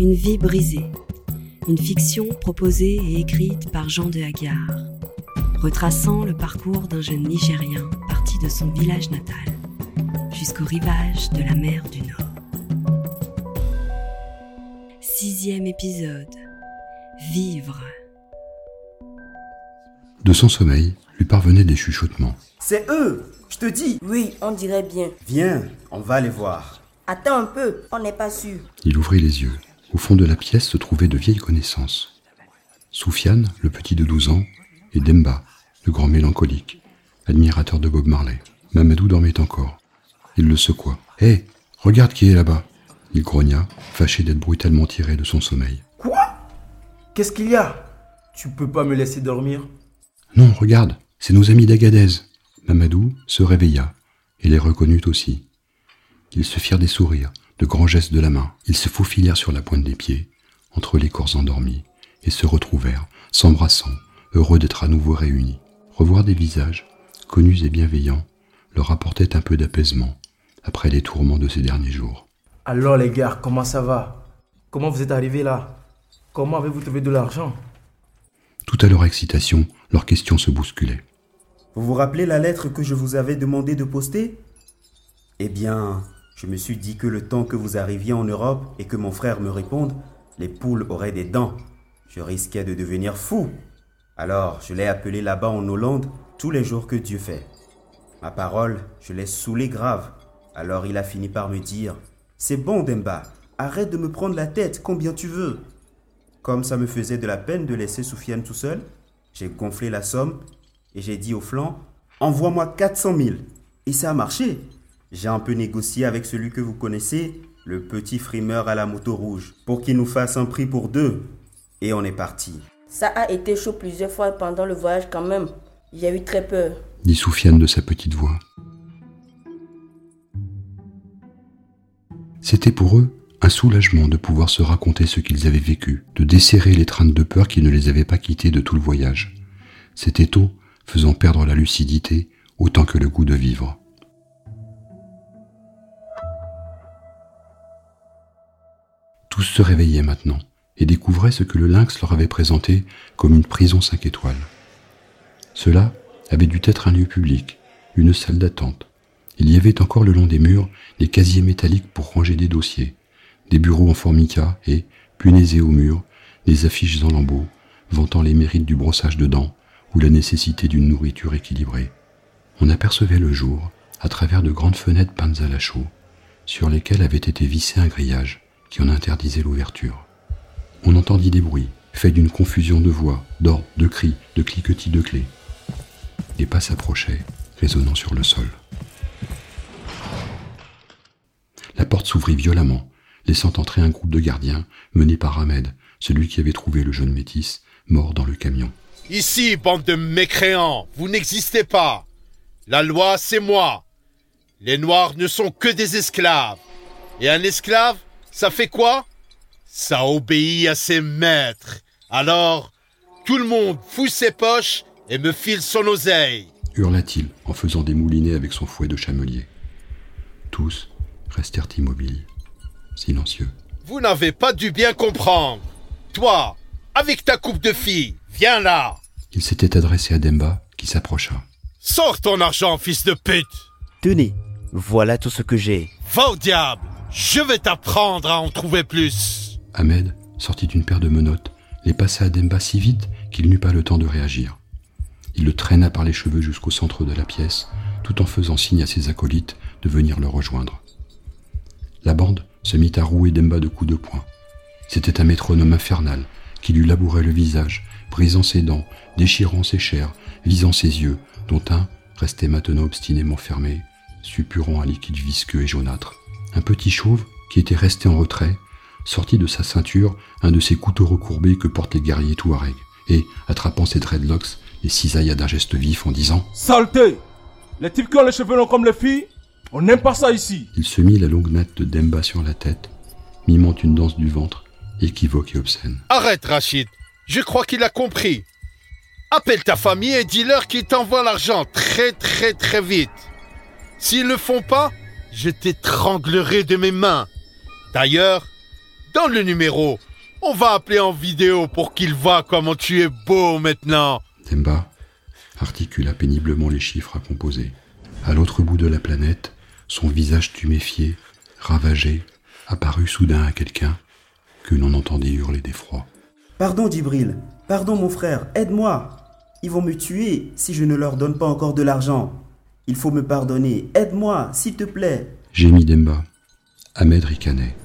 Une vie brisée. Une fiction proposée et écrite par Jean de Hagar, retraçant le parcours d'un jeune Nigérien parti de son village natal jusqu'au rivage de la mer du Nord. Sixième épisode. Vivre. De son sommeil lui parvenaient des chuchotements. C'est eux, je te dis. Oui, on dirait bien. Viens, on va les voir. Attends un peu, on n'est pas sûr. Il ouvrit les yeux. Au fond de la pièce se trouvaient de vieilles connaissances. Soufiane, le petit de 12 ans, et Demba, le grand mélancolique, admirateur de Bob Marley. Mamadou dormait encore. Il le secoua. Hé, regarde qui est là-bas. Il grogna, fâché d'être brutalement tiré de son sommeil. Quoi? Qu'est-ce qu'il y a? Tu peux pas me laisser dormir? Non, regarde, c'est nos amis d'Agadez. Mamadou se réveilla et les reconnut aussi. Ils se firent des sourires, de grands gestes de la main. Ils se faufilèrent sur la pointe des pieds, entre les corps endormis, et se retrouvèrent, s'embrassant, heureux d'être à nouveau réunis. Revoir des visages, connus et bienveillants, leur apportait un peu d'apaisement après les tourments de ces derniers jours. Alors les gars, comment ça va? Comment vous êtes arrivés là? Comment avez-vous trouvé de l'argent? Tout à leur excitation, leurs questions se bousculaient. Vous vous rappelez la lettre que je vous avais demandé de poster? Eh bien, je me suis dit que le temps que vous arriviez en Europe et que mon frère me réponde, les poules auraient des dents. Je risquais de devenir fou. Alors, je l'ai appelé là-bas en Hollande tous les jours que Dieu fait. Ma parole, je l'ai saoulé grave. Alors il a fini par me dire C'est bon, Demba, arrête de me prendre la tête combien tu veux. Comme ça me faisait de la peine de laisser Soufiane tout seul, j'ai gonflé la somme et j'ai dit au flanc Envoie-moi 400 000. Et ça a marché. J'ai un peu négocié avec celui que vous connaissez, le petit frimeur à la moto rouge, pour qu'il nous fasse un prix pour deux. Et on est parti. Ça a été chaud plusieurs fois pendant le voyage quand même. J'ai eu très peur. Dit Soufiane de sa petite voix. C'était pour eux un soulagement de pouvoir se raconter ce qu'ils avaient vécu, de desserrer l'étreinte de peur qui ne les avait pas quittés de tout le voyage. C'était tôt, faisant perdre la lucidité autant que le goût de vivre. Tous se réveillaient maintenant et découvraient ce que le lynx leur avait présenté comme une prison cinq étoiles. Cela avait dû être un lieu public, une salle d'attente. Il y avait encore le long des murs des casiers métalliques pour ranger des dossiers, des bureaux en formica et, punaisés au mur, des affiches en lambeaux vantant les mérites du brossage de dents ou la nécessité d'une nourriture équilibrée. On apercevait le jour, à travers de grandes fenêtres peintes à la chaux, sur lesquelles avait été vissé un grillage qui en interdisait l'ouverture. On entendit des bruits, faits d'une confusion de voix, d'ordres, de cris, de cliquetis de clés. Des pas s'approchaient, résonnant sur le sol. La porte s'ouvrit violemment, laissant entrer un groupe de gardiens menés par Ahmed, celui qui avait trouvé le jeune métis, mort dans le camion. Ici, bande de mécréants, vous n'existez pas. La loi, c'est moi. Les Noirs ne sont que des esclaves. Et un esclave, ça fait quoi? Ça obéit à ses maîtres. Alors, tout le monde fout ses poches et me file son oseille. Hurla-t-il en faisant des moulinets avec son fouet de chamelier. Tous restèrent immobiles, silencieux. Vous n'avez pas dû bien comprendre. Toi, avec ta coupe de fille, viens là. Il s'était adressé à Demba, qui s'approcha. Sors ton argent, fils de pute. Tenez, voilà tout ce que j'ai. Va au diable. Je vais t'apprendre à en trouver plus. Ahmed sortit une paire de menottes, les passa à Demba si vite qu'il n'eut pas le temps de réagir. Il le traîna par les cheveux jusqu'au centre de la pièce, tout en faisant signe à ses acolytes de venir le rejoindre. La bande se mit à rouer Demba de coups de poing. C'était un métronome infernal qui lui labourait le visage, brisant ses dents, déchirant ses chairs, visant ses yeux, dont un restait maintenant obstinément fermé, suppurant un liquide visqueux et jaunâtre. Un petit chauve, qui était resté en retrait, sortit de sa ceinture un de ces couteaux recourbés que portent les guerriers touaregs, et, attrapant ses dreadlocks, les cisailla d'un geste vif en disant Saleté Les types qui ont les cheveux longs comme les filles, on n'aime pas ça ici Il se mit la longue natte de Demba sur la tête, mimant une danse du ventre, équivoque et obscène. Arrête, Rachid. Je crois qu'il a compris. Appelle ta famille et dis-leur qu'ils t'envoient l'argent très très très vite. S'ils ne le font pas, je t'étranglerai de mes mains. D'ailleurs, Donne le numéro. On va appeler en vidéo pour qu'il voit comment tu es beau maintenant. Demba articula péniblement les chiffres à composer. À l'autre bout de la planète, son visage tuméfié, ravagé, apparut soudain à quelqu'un que l'on entendait hurler d'effroi. Pardon, Djibril. Pardon, mon frère. Aide-moi. Ils vont me tuer si je ne leur donne pas encore de l'argent. Il faut me pardonner. Aide-moi, s'il te plaît. Gémit Demba. Ahmed ricanait,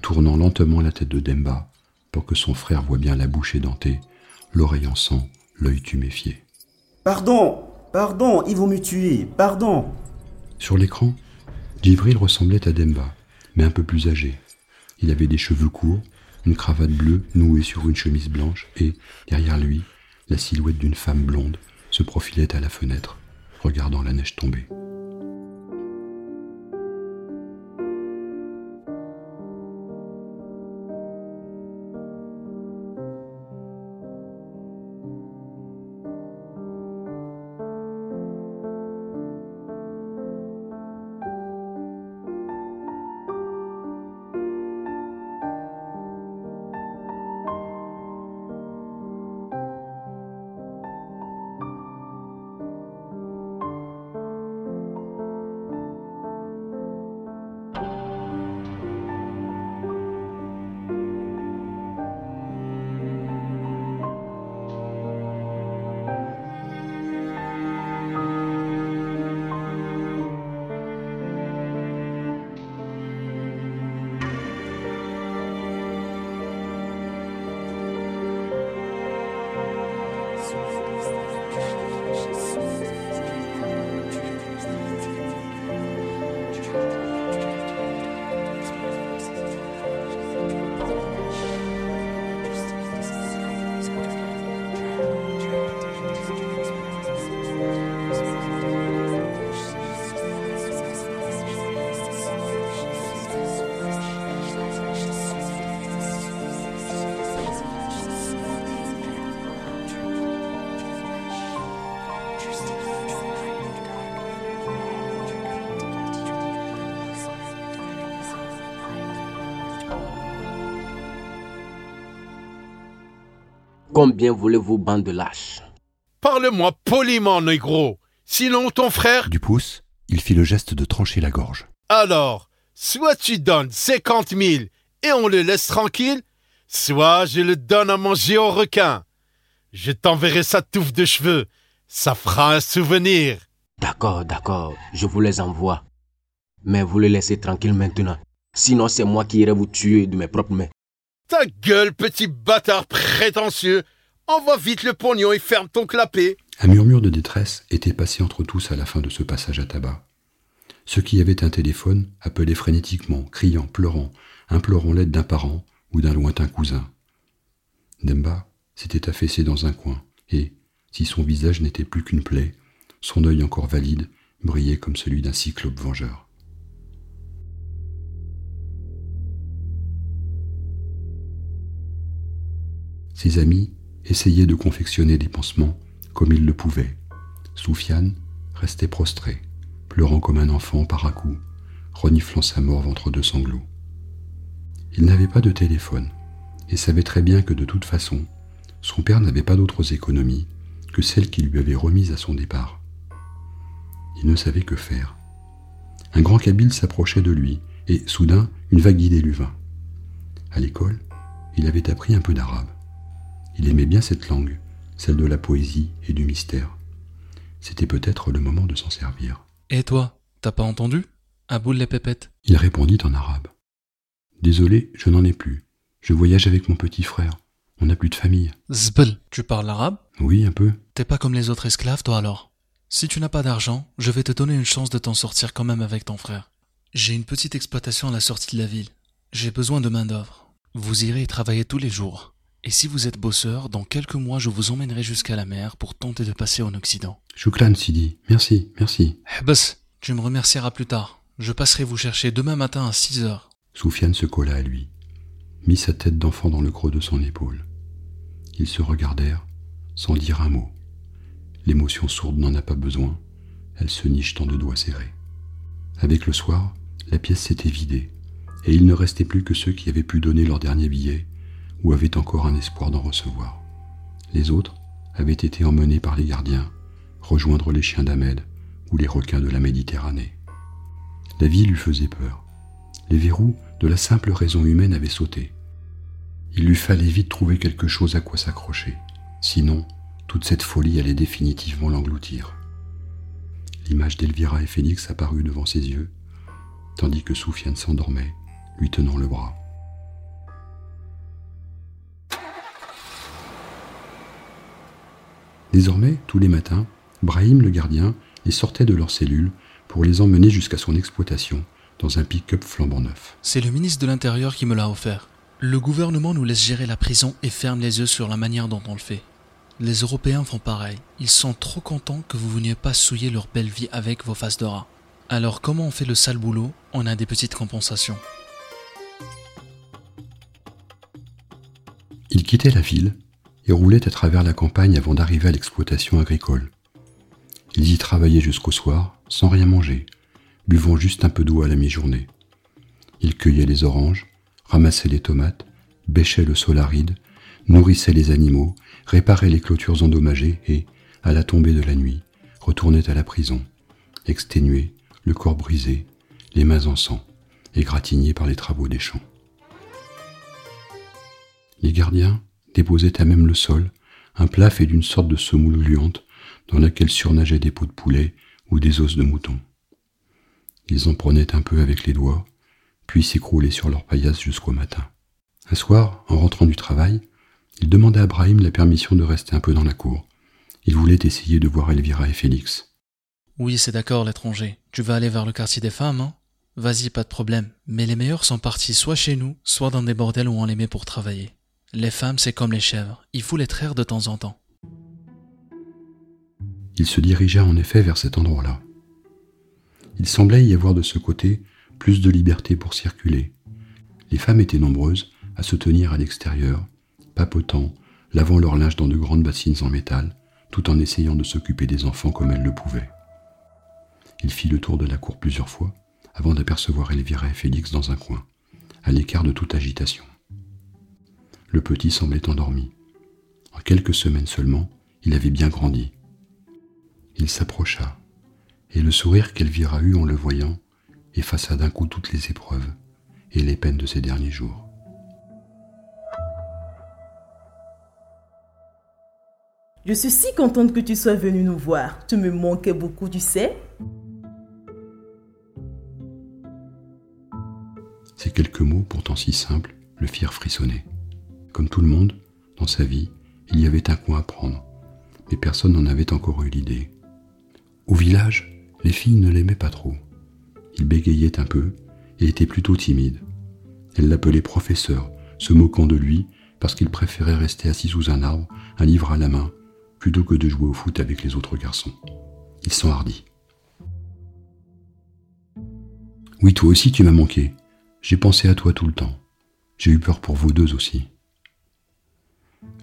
tournant lentement la tête de Demba pour que son frère voie bien la bouche édentée, l'oreille en sang, l'œil tuméfié. Pardon, pardon, ils vont me tuer. Pardon. Sur l'écran, Djibril ressemblait à Demba, mais un peu plus âgé. Il avait des cheveux courts, une cravate bleue nouée sur une chemise blanche et, derrière lui, la silhouette d'une femme blonde se profilait à la fenêtre, regardant la neige tomber. Combien voulez-vous, bande de lâches? Parle-moi poliment, négro. Sinon, ton frère? Du pouce, il fit le geste de trancher la gorge. Alors, soit tu donnes 50 000 et on le laisse tranquille, soit je le donne à manger au requin. Je t'enverrai sa touffe de cheveux. Ça fera un souvenir. D'accord, d'accord, je vous les envoie. Mais vous le laissez tranquille maintenant. Sinon, c'est moi qui irai vous tuer de mes propres mains. Ta gueule, petit bâtard prétentieux. Envoie vite le pognon et ferme ton clapet. Un murmure de détresse était passé entre tous à la fin de ce passage à tabac. Ceux qui avaient un téléphone appelaient frénétiquement, criant, pleurant, implorant l'aide d'un parent ou d'un lointain cousin. Demba s'était affaissé dans un coin, et, si son visage n'était plus qu'une plaie, son œil encore valide brillait comme celui d'un cyclope vengeur. Ses amis essayaient de confectionner des pansements comme ils le pouvaient. Soufiane restait prostré, pleurant comme un enfant par à coup, reniflant sa morve entre deux sanglots. Il n'avait pas de téléphone et savait très bien que de toute façon, son père n'avait pas d'autres économies que celles qu'il lui avait remises à son départ. Il ne savait que faire. Un grand kabyle s'approchait de lui et soudain une vague idée lui vint. À l'école, il avait appris un peu d'arabe. Il aimait bien cette langue, celle de la poésie et du mystère. C'était peut-être le moment de s'en servir. Et toi, t'as pas entendu Aboul les pépettes Il répondit en arabe. Désolé, je n'en ai plus. Je voyage avec mon petit frère. On n'a plus de famille. Zbel, tu parles arabe? Oui, un peu. T'es pas comme les autres esclaves, toi alors? Si tu n'as pas d'argent, je vais te donner une chance de t'en sortir quand même avec ton frère. J'ai une petite exploitation à la sortie de la ville. J'ai besoin de main-d'œuvre. Vous irez y travailler tous les jours. Et si vous êtes bosseur, dans quelques mois, je vous emmènerai jusqu'à la mer pour tenter de passer en Occident. Chouklan, Sidi. Merci, merci. Hebs, tu me remercieras plus tard. Je passerai vous chercher demain matin à 6 heures. Soufiane se colla à lui, mit sa tête d'enfant dans le creux de son épaule. Ils se regardèrent, sans dire un mot. L'émotion sourde n'en a pas besoin, elle se niche dans deux doigts serrés. Avec le soir, la pièce s'était vidée, et il ne restait plus que ceux qui avaient pu donner leur dernier billet ou avaient encore un espoir d'en recevoir. Les autres avaient été emmenés par les gardiens, rejoindre les chiens d'Ahmed ou les requins de la Méditerranée. La vie lui faisait peur. Les verrous de la simple raison humaine avaient sauté. Il lui fallait vite trouver quelque chose à quoi s'accrocher, sinon toute cette folie allait définitivement l'engloutir. L'image d'Elvira et Félix apparut devant ses yeux, tandis que Soufiane s'endormait, lui tenant le bras. Désormais, tous les matins, Brahim le gardien les sortait de leur cellule pour les emmener jusqu'à son exploitation dans un pick-up flambant neuf. C'est le ministre de l'Intérieur qui me l'a offert. Le gouvernement nous laisse gérer la prison et ferme les yeux sur la manière dont on le fait. Les Européens font pareil. Ils sont trop contents que vous veniez pas souiller leur belle vie avec vos faces de rat. Alors comment on fait le sale boulot? On a des petites compensations. Ils quittaient la ville et roulaient à travers la campagne avant d'arriver à l'exploitation agricole. Ils y travaillaient jusqu'au soir, sans rien manger, buvant juste un peu d'eau à la mi-journée. Ils cueillaient les oranges, ramassaient les tomates, bêchaient le sol aride, nourrissaient les animaux, réparaient les clôtures endommagées et, à la tombée de la nuit, retournaient à la prison, exténués, le corps brisé, les mains en sang, égratignés par les travaux des champs. Les gardiens déposaient à même le sol un plat fait d'une sorte de semoule gluante dans laquelle surnageaient des peaux de poulet ou des os de mouton. Ils en prenaient un peu avec les doigts, puis s'écroulaient sur leur paillasse jusqu'au matin. Un soir, en rentrant du travail, il demanda à Brahim la permission de rester un peu dans la cour. Il voulait essayer de voir Elvira et Félix. Oui, c'est d'accord, l'étranger. Tu vas aller vers le quartier des femmes, hein Vas-y, pas de problème. Mais les meilleurs sont partis soit chez nous, soit dans des bordels où on les met pour travailler. Les femmes, c'est comme les chèvres. Il faut les traire de temps en temps. Il se dirigea en effet vers cet endroit-là. Il semblait y avoir de ce côté plus de liberté pour circuler. Les femmes étaient nombreuses à se tenir à l'extérieur, papotant, lavant leur linge dans de grandes bassines en métal, tout en essayant de s'occuper des enfants comme elles le pouvaient. Il fit le tour de la cour plusieurs fois avant d'apercevoir Elvira et Félix dans un coin, à l'écart de toute agitation. Le petit semblait endormi. En quelques semaines seulement, il avait bien grandi. Il s'approcha, et le sourire qu'Elvira eut en le voyant effaça d'un coup toutes les épreuves et les peines de ces derniers jours. Je suis si contente que tu sois venu nous voir. Tu me manquais beaucoup, tu sais. Ces quelques mots, pourtant si simples, le firent frissonner. Comme tout le monde, dans sa vie, il y avait un coin à prendre, mais personne n'en avait encore eu l'idée. Au village, les filles ne l'aimaient pas trop. Il bégayait un peu et était plutôt timide. Elles l'appelaient professeur, se moquant de lui parce qu'il préférait rester assis sous un arbre, un livre à la main, plutôt que de jouer au foot avec les autres garçons. Il s'enhardit. Oui, toi aussi tu m'as manqué. J'ai pensé à toi tout le temps. J'ai eu peur pour vous deux aussi.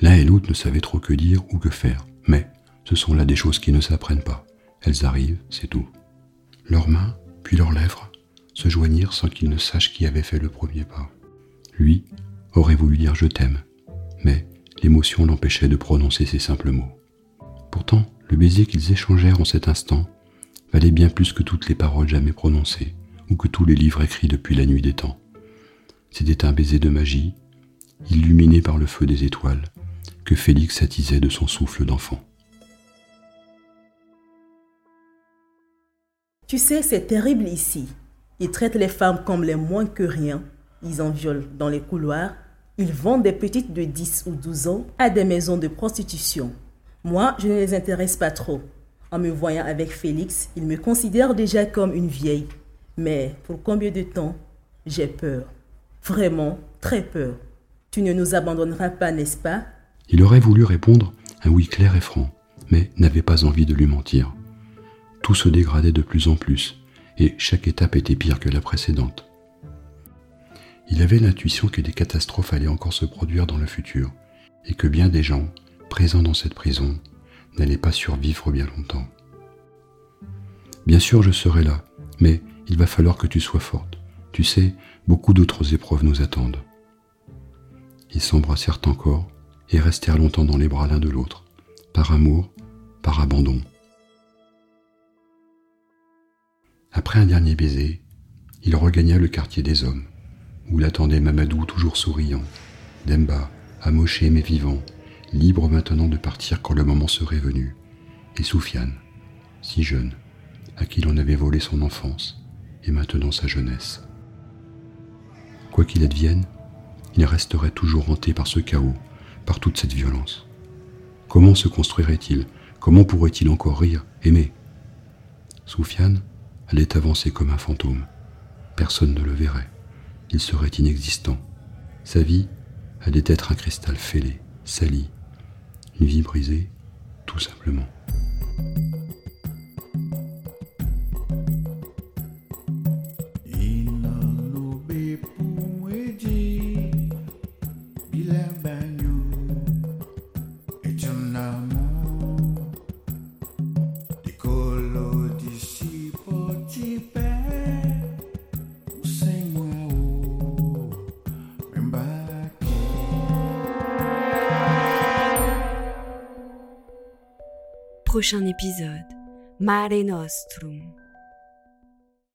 L'un et l'autre ne savaient trop que dire ou que faire, mais ce sont là des choses qui ne s'apprennent pas. Elles arrivent, c'est tout. Leurs mains, puis leurs lèvres, se joignirent sans qu'ils ne sachent qui avait fait le premier pas. Lui aurait voulu dire je t'aime, mais l'émotion l'empêchait de prononcer ces simples mots. Pourtant, le baiser qu'ils échangèrent en cet instant valait bien plus que toutes les paroles jamais prononcées, ou que tous les livres écrits depuis la nuit des temps. C'était un baiser de magie, illuminé par le feu des étoiles, que Félix attisait de son souffle d'enfant. Tu sais, c'est terrible ici. Ils traitent les femmes comme les moins que rien. Ils en violent dans les couloirs. Ils vendent des petites de 10 ou 12 ans à des maisons de prostitution. Moi, je ne les intéresse pas trop. En me voyant avec Félix, ils me considèrent déjà comme une vieille. Mais pour combien de temps? J'ai peur. Vraiment, très peur. Tu ne nous abandonneras pas, n'est-ce pas? Il aurait voulu répondre un oui clair et franc, mais n'avait pas envie de lui mentir. Tout se dégradait de plus en plus, et chaque étape était pire que la précédente. Il avait l'intuition que des catastrophes allaient encore se produire dans le futur, et que bien des gens, présents dans cette prison, n'allaient pas survivre bien longtemps. Bien sûr, je serai là, mais il va falloir que tu sois forte. Tu sais, beaucoup d'autres épreuves nous attendent. Ils s'embrassèrent encore et restèrent longtemps dans les bras l'un de l'autre, par amour, par abandon. Après un dernier baiser, il regagna le quartier des hommes, où l'attendait Mamadou toujours souriant, Demba, amoché mais vivant, libre maintenant de partir quand le moment serait venu, et Soufiane, si jeune, à qui l'on avait volé son enfance et maintenant sa jeunesse. Quoi qu'il advienne, il resterait toujours hanté par ce chaos, par toute cette violence. Comment se construirait-il? Comment pourrait-il encore rire, aimer? Soufiane allait avancer comme un fantôme. Personne ne le verrait. Il serait inexistant. Sa vie allait être un cristal fêlé, sali, une vie brisée, tout simplement. Prochain épisode, Mare Nostrum.